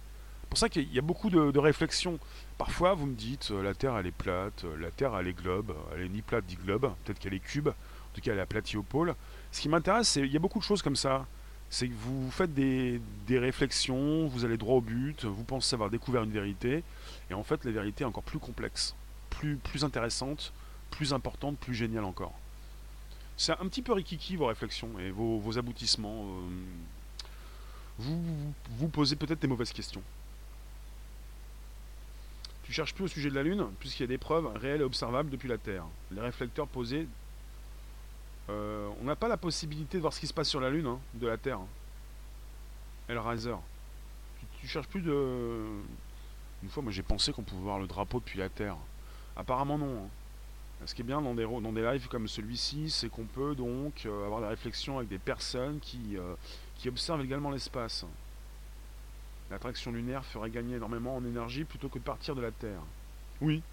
Pour ça qu'il y a beaucoup de, réflexions. Parfois, vous me dites, euh, la Terre, elle est plate, euh, la Terre, elle est globe, elle est ni plate ni globe, peut-être qu'elle est cube, en tout cas, elle est aplatie au pôle. Ce qui m'intéresse, c'est il y a beaucoup de choses comme ça c'est que vous faites des, réflexions, vous allez droit au but, vous pensez avoir découvert une vérité, et en fait la vérité est encore plus complexe, plus, plus intéressante, plus importante, plus géniale encore. C'est un petit peu rikiki vos réflexions et vos, aboutissements. Euh, vous, vous posez peut-être des mauvaises questions. Tu cherches plus au sujet de la Lune, puisqu'il y a des preuves réelles et observables depuis la Terre. Les réflecteurs posés euh, on n'a pas la possibilité de voir ce qui se passe sur la Lune, hein, de la Terre. El Riser. Tu, cherches plus de. Une fois, moi j'ai pensé qu'on pouvait voir le drapeau depuis la Terre. Apparemment, non. Hein. Ce qui est bien dans des, dans lives comme celui-ci, c'est qu'on peut donc euh, avoir des réflexions avec des personnes qui, euh, qui observent également l'espace. L'attraction lunaire ferait gagner énormément en énergie plutôt que de partir de la Terre. Oui,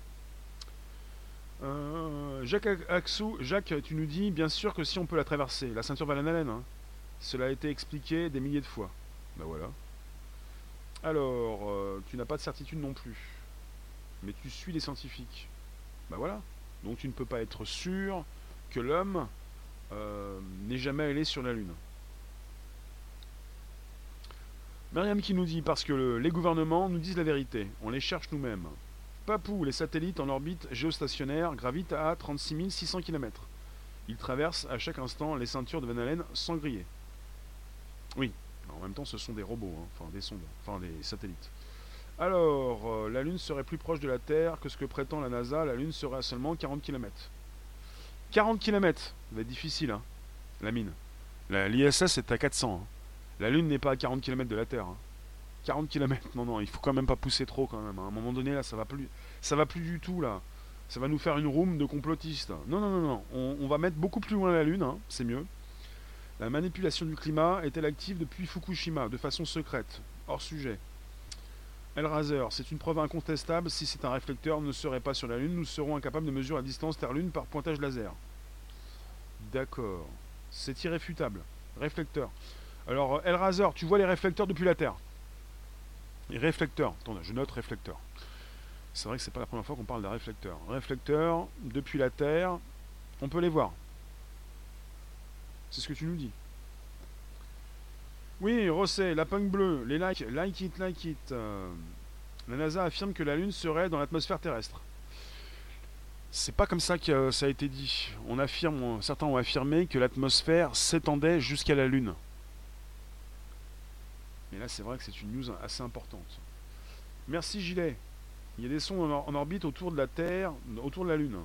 euh, Jacques Axou, Jacques, tu nous dis bien sûr que si on peut la traverser, la ceinture Van Allen, hein. cela a été expliqué des milliers de fois. Ben voilà. Alors, euh, tu n'as pas de certitude non plus, mais tu suis les scientifiques. Ben voilà. Donc tu ne peux pas être sûr que l'homme euh, n'est jamais allé sur la Lune. Myriam qui nous dit parce que les gouvernements nous disent la vérité, on les cherche nous-mêmes. Papou, les satellites en orbite géostationnaire gravitent à 36 600 km. Ils traversent à chaque instant les ceintures de Van Allen sans griller. Oui, en même temps ce sont des robots, hein, enfin des sondes, enfin des satellites. Alors, euh, la Lune serait plus proche de la Terre que ce que prétend la NASA, la Lune serait à seulement 40 km. 40 km Ça va être difficile, hein, la mine. L'ISS est à 400. Hein. La Lune n'est pas à 40 km de la Terre. 40 km, non, non, il faut quand même pas pousser trop quand même. À un moment donné, là, ça va plus, ça va plus du tout, là. Ça va nous faire une room de complotistes. Non, non, non, non. On, va mettre beaucoup plus loin la Lune, hein, c'est mieux. La manipulation du climat est-elle active depuis Fukushima, de façon secrète Hors sujet? Elraser, c'est une preuve incontestable. Si c'est un réflecteur ne serait pas sur la Lune, nous serons incapables de mesurer la distance Terre-Lune par pointage laser. D'accord. C'est irréfutable. Réflecteur. Alors, Elraser, tu vois les réflecteurs depuis la Terre? Réflecteur. Attendez, je note réflecteur. C'est vrai que c'est pas la première fois qu'on parle d'un réflecteur. Réflecteur, depuis la Terre, on peut les voir. C'est ce que tu nous dis. Oui, Rosset, la punk bleue, les like, like it, like it. Euh, la NASA affirme que la Lune serait dans l'atmosphère terrestre. C'est pas comme ça que ça a été dit. On affirme, certains ont affirmé que l'atmosphère s'étendait jusqu'à la Lune. Mais là, c'est vrai que c'est une news assez importante. Merci Gilet. Il y a des sondes en, orbite autour de la Terre, autour de la Lune.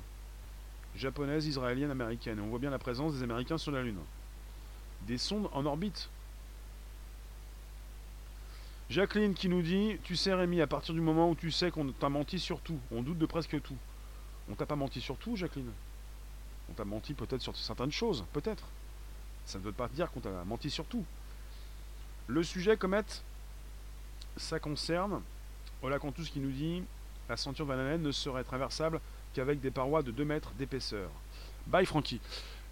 Japonaise, israélienne, américaine. on voit bien la présence des Américains sur la Lune. Des sondes en orbite. Jacqueline qui nous dit Tu sais, Rémi, à partir du moment où tu sais qu'on t'a menti sur tout, on doute de presque tout. On t'a pas menti sur tout, Jacqueline? On t'a menti peut-être sur certaines choses, peut-être. Ça ne veut pas dire qu'on t'a menti sur tout. Le sujet, comète, ça concerne Ola Cantus qui nous dit La ceinture Van ne serait traversable qu'avec des parois de 2 mètres d'épaisseur. Bye, Francky.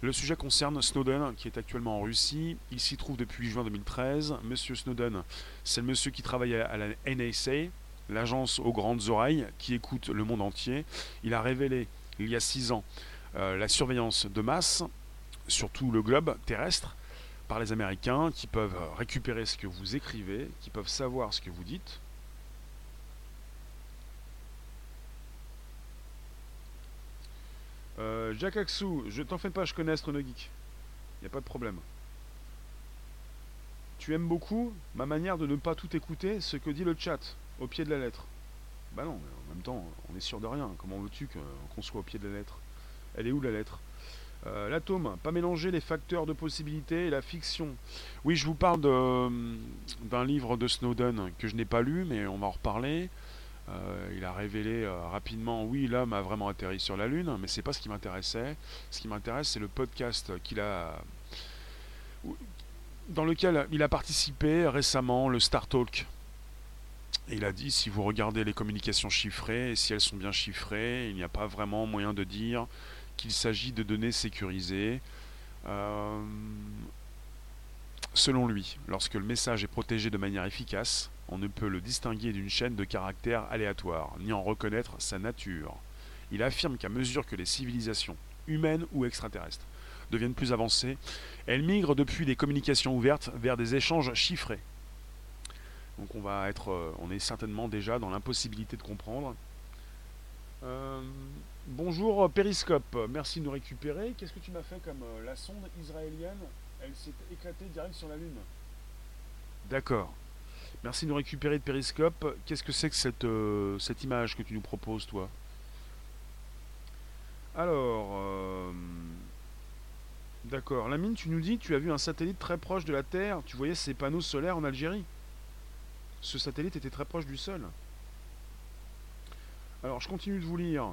Le sujet concerne Snowden, qui est actuellement en Russie. Il s'y trouve depuis juin 2013. Monsieur Snowden, c'est le monsieur qui travaille à la NSA, l'agence aux grandes oreilles, qui écoute le monde entier. Il a révélé, il y a six ans, euh, la surveillance de masse sur tout le globe terrestre par les Américains, qui peuvent récupérer ce que vous écrivez, qui peuvent savoir ce que vous dites, Euh, Jack Axou, je t'en fais pas, je connais Astronogeek. Y a pas de problème. Tu aimes beaucoup ma manière de ne pas tout écouter ce que dit le chat au pied de la lettre. Bah non, mais en même temps, on est sûr de rien. Comment veux-tu qu'on soit au pied de la lettre? Elle est où la lettre? Euh, L'atome, pas mélanger les facteurs de possibilité et la fiction. Oui, je vous parle d'un livre de Snowden que je n'ai pas lu, mais on va en reparler. Euh, il a révélé euh, rapidement, oui, l'homme a vraiment atterri sur la Lune, mais c'est pas ce qui m'intéressait. Ce qui m'intéresse, c'est le podcast qu'il a, dans lequel il a participé récemment, le Star Talk. Il a dit, si vous regardez les communications chiffrées, si elles sont bien chiffrées, il n'y a pas vraiment moyen de dire qu'il s'agit de données sécurisées. Euh, selon lui, lorsque le message est protégé de manière efficace, on ne peut le distinguer d'une chaîne de caractères aléatoires, ni en reconnaître sa nature. Il affirme qu'à mesure que les civilisations, humaines ou extraterrestres, deviennent plus avancées, elles migrent depuis des communications ouvertes vers des échanges chiffrés. Donc on va être, euh, on est certainement déjà dans l'impossibilité de comprendre. Euh, bonjour Périscope, merci de nous récupérer. Qu'est-ce que tu m'as fait comme euh, la sonde israélienne? Elle s'est éclatée direct sur la Lune. D'accord. Merci de nous récupérer de Périscope. Qu'est-ce que c'est que cette, euh, cette image que tu nous proposes, toi? Alors, euh, d'accord. Lamine, tu nous dis, tu as vu un satellite très proche de la Terre. Tu voyais ces panneaux solaires en Algérie. Ce satellite était très proche du sol. Alors, je continue de vous lire.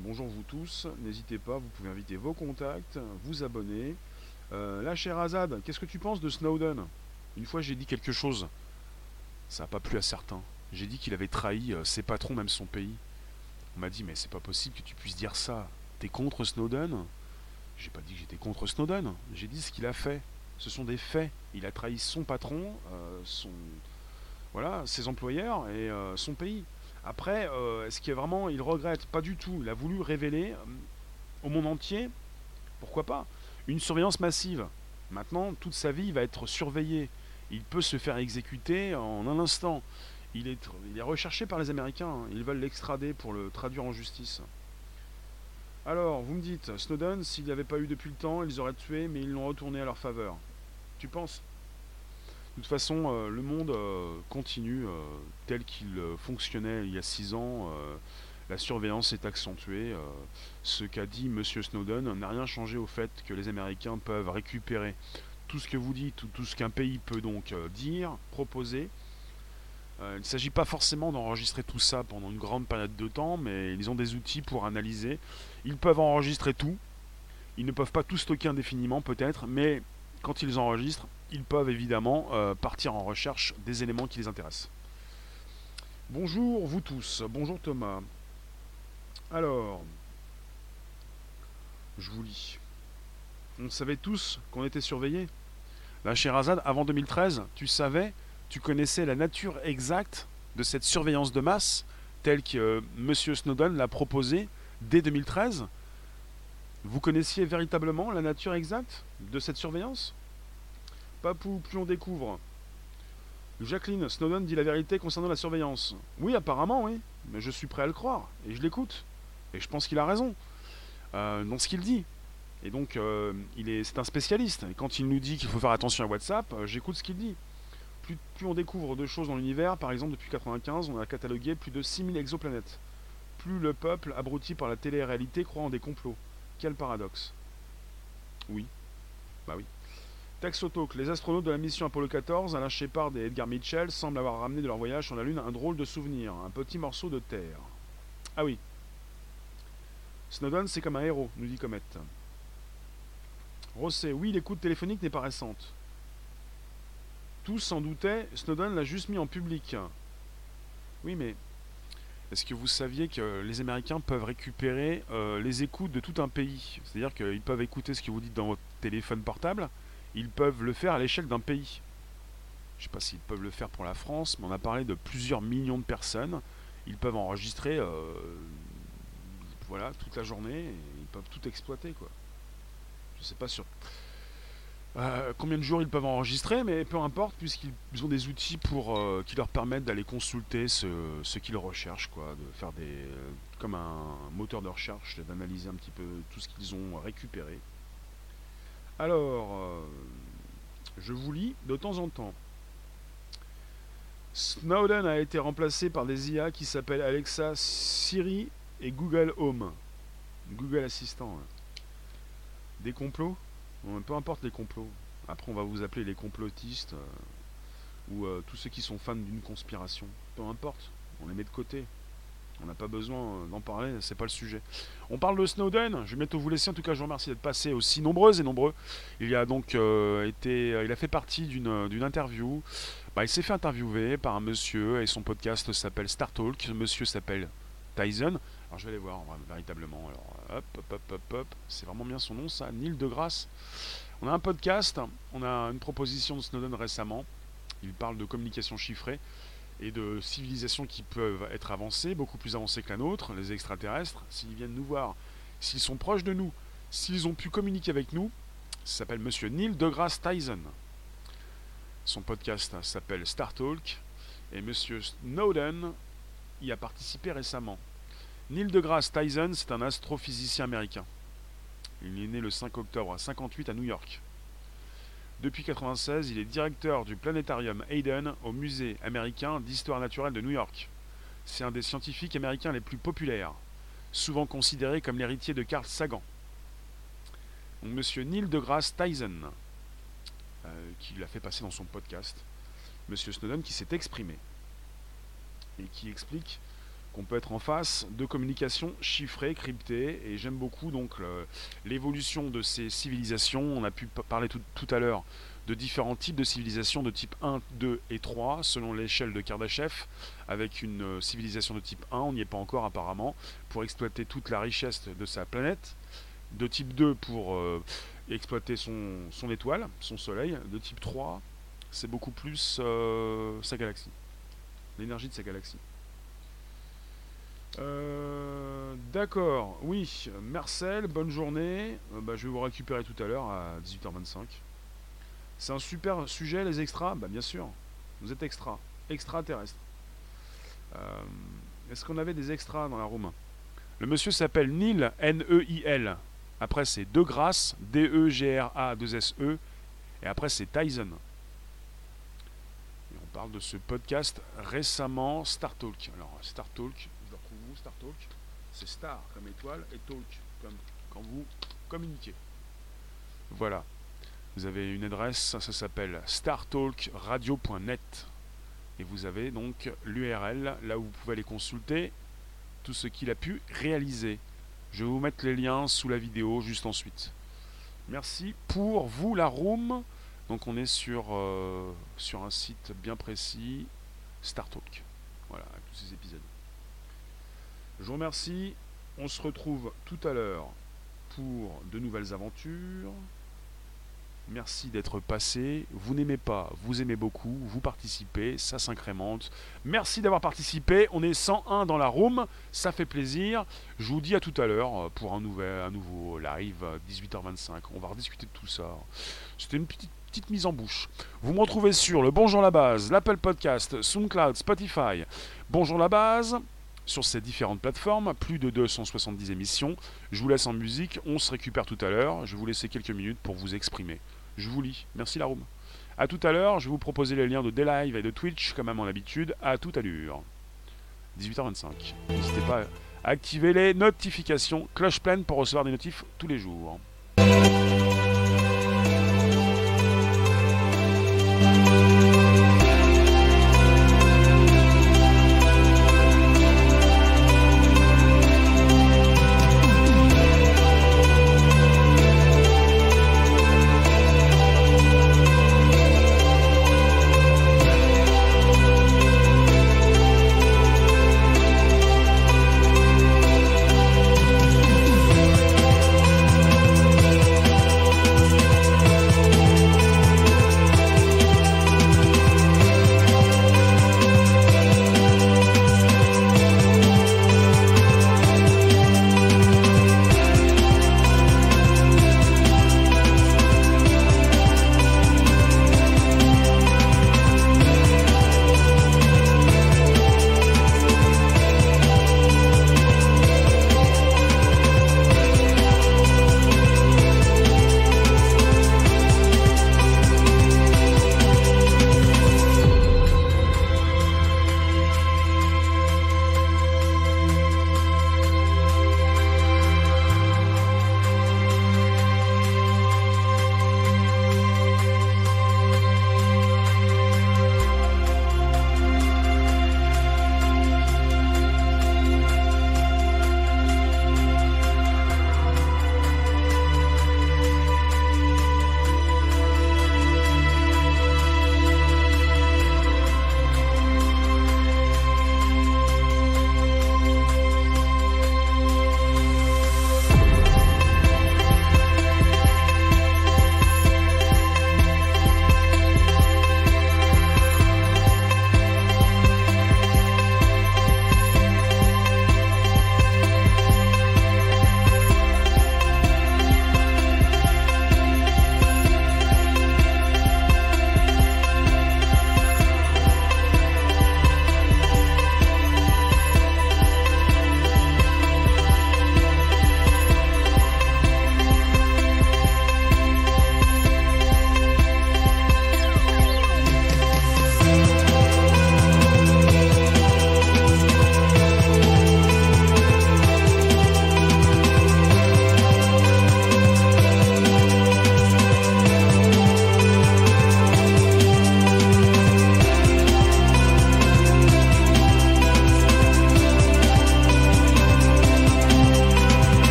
Bonjour vous tous, n'hésitez pas, vous pouvez inviter vos contacts, vous abonner. Euh, là, cher Azad, qu'est-ce que tu penses de Snowden? Une fois, j'ai dit quelque chose. Ça n'a pas plu à certains. J'ai dit qu'il avait trahi euh, ses patrons, même son pays. On m'a dit, mais c'est pas possible que tu puisses dire ça. T'es contre Snowden? J'ai pas dit que j'étais contre Snowden. J'ai dit ce qu'il a fait. Ce sont des faits. Il a trahi son patron, euh, son, voilà, ses employeurs et euh, son pays. Après, est-ce qu'il vraiment, il regrette? Pas du tout. Il a voulu révéler au monde entier, pourquoi pas, une surveillance massive. Maintenant, toute sa vie va être surveillée il peut se faire exécuter en un instant. Il est, il est recherché par les Américains. Hein. Ils veulent l'extrader pour le traduire en justice. Alors, vous me dites, Snowden, s'il n'y avait pas eu depuis le temps, ils auraient tué, mais ils l'ont retourné à leur faveur. Tu penses De toute façon, euh, le monde euh, continue euh, tel qu'il fonctionnait il y a six ans. la surveillance est accentuée. ce qu'a dit M. Snowden n'a rien changé au fait que les Américains peuvent récupérer tout ce que vous dites, tout, ce qu'un pays peut donc dire, proposer. Il ne s'agit pas forcément d'enregistrer tout ça pendant une grande période de temps, mais ils ont des outils pour analyser. Ils peuvent enregistrer tout. Ils ne peuvent pas tout stocker indéfiniment peut-être, mais quand ils enregistrent, ils peuvent évidemment euh, partir en recherche des éléments qui les intéressent. Bonjour vous tous, bonjour Thomas. Alors, je vous lis. On savait tous qu'on était surveillés. Là, Sherazade, avant 2013, tu savais, tu connaissais la nature exacte de cette surveillance de masse, telle que euh, M. Snowden l'a proposée dès 2013 Vous connaissiez véritablement la nature exacte de cette surveillance? Papou, plus on découvre. Jacqueline, Snowden dit la vérité concernant la surveillance. Oui, apparemment, oui. Mais je suis prêt à le croire. Et je l'écoute. Et je pense qu'il a raison. Euh, dans ce qu'il dit. Et donc, euh, il est, c'est un spécialiste. Et quand il nous dit qu'il faut faire attention à WhatsApp, euh, j'écoute ce qu'il dit. Plus, on découvre de choses dans l'univers, par exemple, depuis 95, on a catalogué plus de 6000 exoplanètes. Plus le peuple, abruti par la télé-réalité, croit en des complots. Quel paradoxe. Oui. Bah oui. Texotalk, les astronautes de la mission Apollo 14, Alain Shepard et Edgar Mitchell, semblent avoir ramené de leur voyage sur la Lune un drôle de souvenir, un petit morceau de terre. Ah oui. Snowden, c'est comme un héros, nous dit Comet. Rosset, oui, l'écoute téléphonique n'est pas récente. Tous s'en doutaient, Snowden l'a juste mis en public. Oui, mais est-ce que vous saviez que les Américains peuvent récupérer euh, les écoutes de tout un pays? C'est-à-dire qu'ils peuvent écouter ce que vous dites dans votre téléphone portable, ils peuvent le faire à l'échelle d'un pays. Je ne sais pas s'ils peuvent le faire pour la France, mais on a parlé de plusieurs millions de personnes. Ils peuvent enregistrer euh, voilà, toute la journée et ils peuvent tout exploiter. Quoi. Je ne sais pas sur euh, combien de jours ils peuvent enregistrer, mais peu importe, puisqu'ils ont des outils pour, euh, qui leur permettent d'aller consulter ce, ce qu'ils recherchent, quoi, de faire des. comme un moteur de recherche, d'analyser un petit peu tout ce qu'ils ont récupéré. Alors, euh, je vous lis de temps en temps. Snowden a été remplacé par des IA qui s'appellent Alexa, Siri et Google Home. Google Assistant. Hein. Des complots Peu importe les complots. Après, on va vous appeler les complotistes euh, ou euh, tous ceux qui sont fans d'une conspiration. Peu importe. On les met de côté. On n'a pas besoin euh, d'en parler, c'est pas le sujet. On parle de Snowden, je vais bientôt vous laisser. En tout cas, je vous remercie d'être passé aussi nombreuses et nombreux. Il a donc euh, été, euh, il a fait partie d'une interview. Bah, il s'est fait interviewer par un monsieur et son podcast s'appelle Star Talk. Ce monsieur s'appelle Tyson. Alors je vais aller voir véritablement. Hop, hop, hop, hop, hop. C'est vraiment bien son nom, ça. Neil de Grasse. On a un podcast. On a une proposition de Snowden récemment. Il parle de communication chiffrée et de civilisations qui peuvent être avancées, beaucoup plus avancées que la nôtre, les extraterrestres, s'ils viennent nous voir, s'ils sont proches de nous, s'ils ont pu communiquer avec nous, s'appelle Monsieur Neil deGrasse Tyson. Son podcast s'appelle Star Talk et Monsieur Snowden y a participé récemment. Neil deGrasse Tyson, c'est un astrophysicien américain. Il est né le 5 octobre à 58 à New York. Depuis 1996, il est directeur du planétarium Hayden au Musée américain d'histoire naturelle de New York. C'est un des scientifiques américains les plus populaires, souvent considéré comme l'héritier de Carl Sagan. Monsieur Neil deGrasse Tyson, euh, qui l'a fait passer dans son podcast. Monsieur Snowden qui s'est exprimé et qui explique qu'on peut être en face de communications chiffrées, cryptées, et j'aime beaucoup donc l'évolution de ces civilisations. On a pu parler tout, à l'heure de différents types de civilisations de type 1, 2 et 3 selon l'échelle de Kardashev avec une euh, civilisation de type 1, on n'y est pas encore apparemment, pour exploiter toute la richesse de sa planète, de type 2 pour euh, exploiter son, étoile, son soleil, de type 3 c'est beaucoup plus euh, sa galaxie, l'énergie de sa galaxie. Euh, d'accord, oui, Marcel, bonne journée. Euh, bah, je vais vous récupérer tout à l'heure à 18h25. C'est un super sujet, les extras? Bah bien sûr, vous êtes extra, extraterrestre. Euh, Est-ce qu'on avait des extras dans la room? Le monsieur s'appelle Neil, N-E-I-L. Après c'est De Grasse, D-E-G-R-A-2-S-E. Et après c'est Tyson. On parle de ce podcast récemment, Star Talk. Alors Star Talk, C'est star comme étoile et talk comme quand vous communiquez. Voilà. Vous avez une adresse, ça, s'appelle startalkradio.net. Et vous avez donc l'URL, là où vous pouvez aller consulter tout ce qu'il a pu réaliser. Je vais vous mettre les liens sous la vidéo juste ensuite. Merci pour vous la room. Donc on est sur, euh, sur un site bien précis, StarTalk. Voilà, tous ces épisodes. Je vous remercie. On se retrouve tout à l'heure pour de nouvelles aventures. Merci d'être passé. Vous n'aimez pas, vous aimez beaucoup, vous participez, ça s'incrémente. Merci d'avoir participé. On est 101 dans la room, ça fait plaisir. Je vous dis à tout à l'heure pour un, nouvel, un nouveau live 18h25. On va rediscuter de tout ça. C'était une petite, petite mise en bouche. Vous me retrouvez sur le Bonjour la base, l'Apple Podcast, SoundCloud, Spotify. Bonjour la base sur ces différentes plateformes, plus de 270 émissions. Je vous laisse en musique, on se récupère tout à l'heure, je vous laisser quelques minutes pour vous exprimer. Je vous lis, merci Laroom. A tout à l'heure, je vais vous proposer les liens de Daylive et de Twitch, comme à mon habitude, à toute allure. 18h25. N'hésitez pas à activer les notifications, cloche pleine pour recevoir des notifs tous les jours.